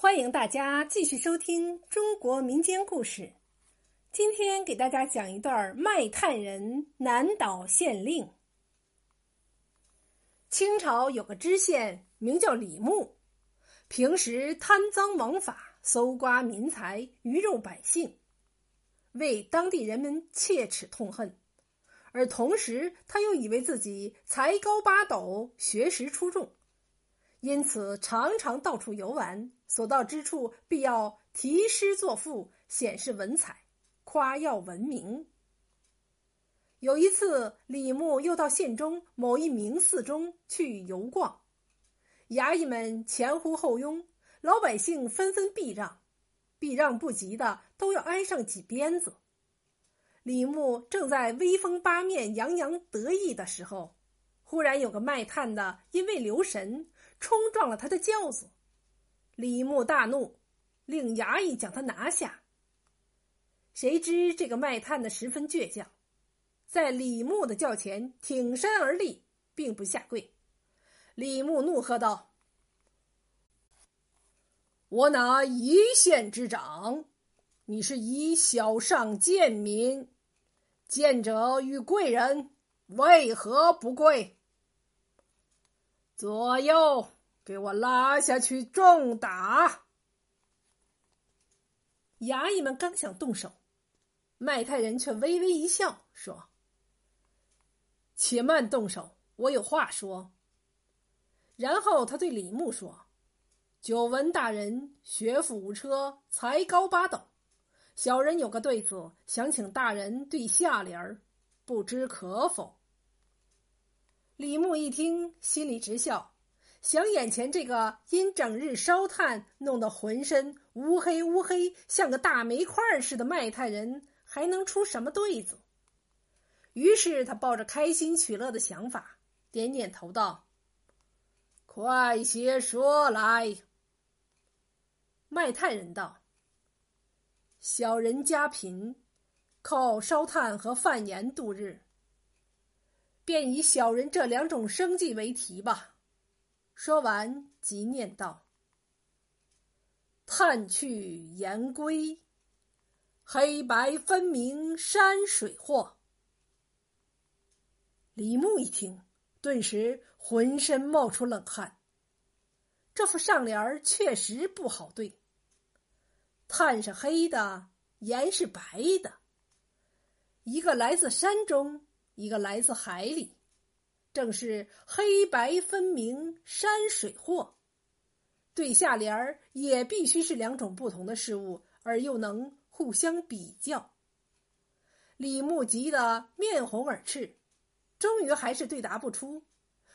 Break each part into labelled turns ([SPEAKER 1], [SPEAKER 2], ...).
[SPEAKER 1] 欢迎大家继续收听中国民间故事。今天给大家讲一段卖炭人南岛县令。清朝有个知县名叫李牧，平时贪赃枉法，搜刮民财，鱼肉百姓，为当地人们切齿痛恨。而同时，他又以为自己才高八斗，学识出众。因此，常常到处游玩，所到之处必要题诗作赋，显示文采，夸耀文名。有一次，李牧又到县中某一名寺中去游逛，衙役们前呼后拥，老百姓纷纷避让，避让不及的都要挨上几鞭子。李牧正在威风八面、洋洋得意的时候，忽然有个卖炭的因为留神。冲撞了他的轿子，李牧大怒，令衙役将他拿下。谁知这个卖炭的十分倔强，在李牧的轿前挺身而立，并不下跪。李牧怒喝道：“我乃一县之长，你是以小上贱民，贱者与贵人为何不跪？”左右，给我拉下去重打！衙役们刚想动手，卖炭人却微微一笑，说：“且慢动手，我有话说。”然后他对李牧说：“久闻大人学富五车，才高八斗，小人有个对子，想请大人对下联儿，不知可否？”李牧一听，心里直笑，想眼前这个因整日烧炭弄得浑身乌黑乌黑，像个大煤块似的卖炭人，还能出什么对子？于是他抱着开心取乐的想法，点点头道：“快些说来。”卖炭人道：“小人家贫，靠烧炭和贩盐度日。”便以小人这两种生计为题吧。说完，即念道：“炭去言归，黑白分明山水货。”李牧一听，顿时浑身冒出冷汗。这副上联儿确实不好对。炭是黑的，盐是白的，一个来自山中。一个来自海里，正是黑白分明山水货。对下联儿也必须是两种不同的事物，而又能互相比较。李牧急得面红耳赤，终于还是对答不出。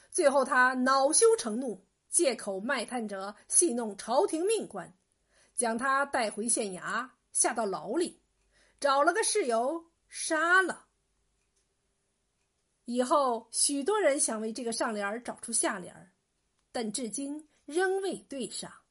[SPEAKER 1] 最后他恼羞成怒，借口卖炭者戏弄朝廷命官，将他带回县衙，下到牢里，找了个事由杀了。以后，许多人想为这个上联找出下联但至今仍未对上。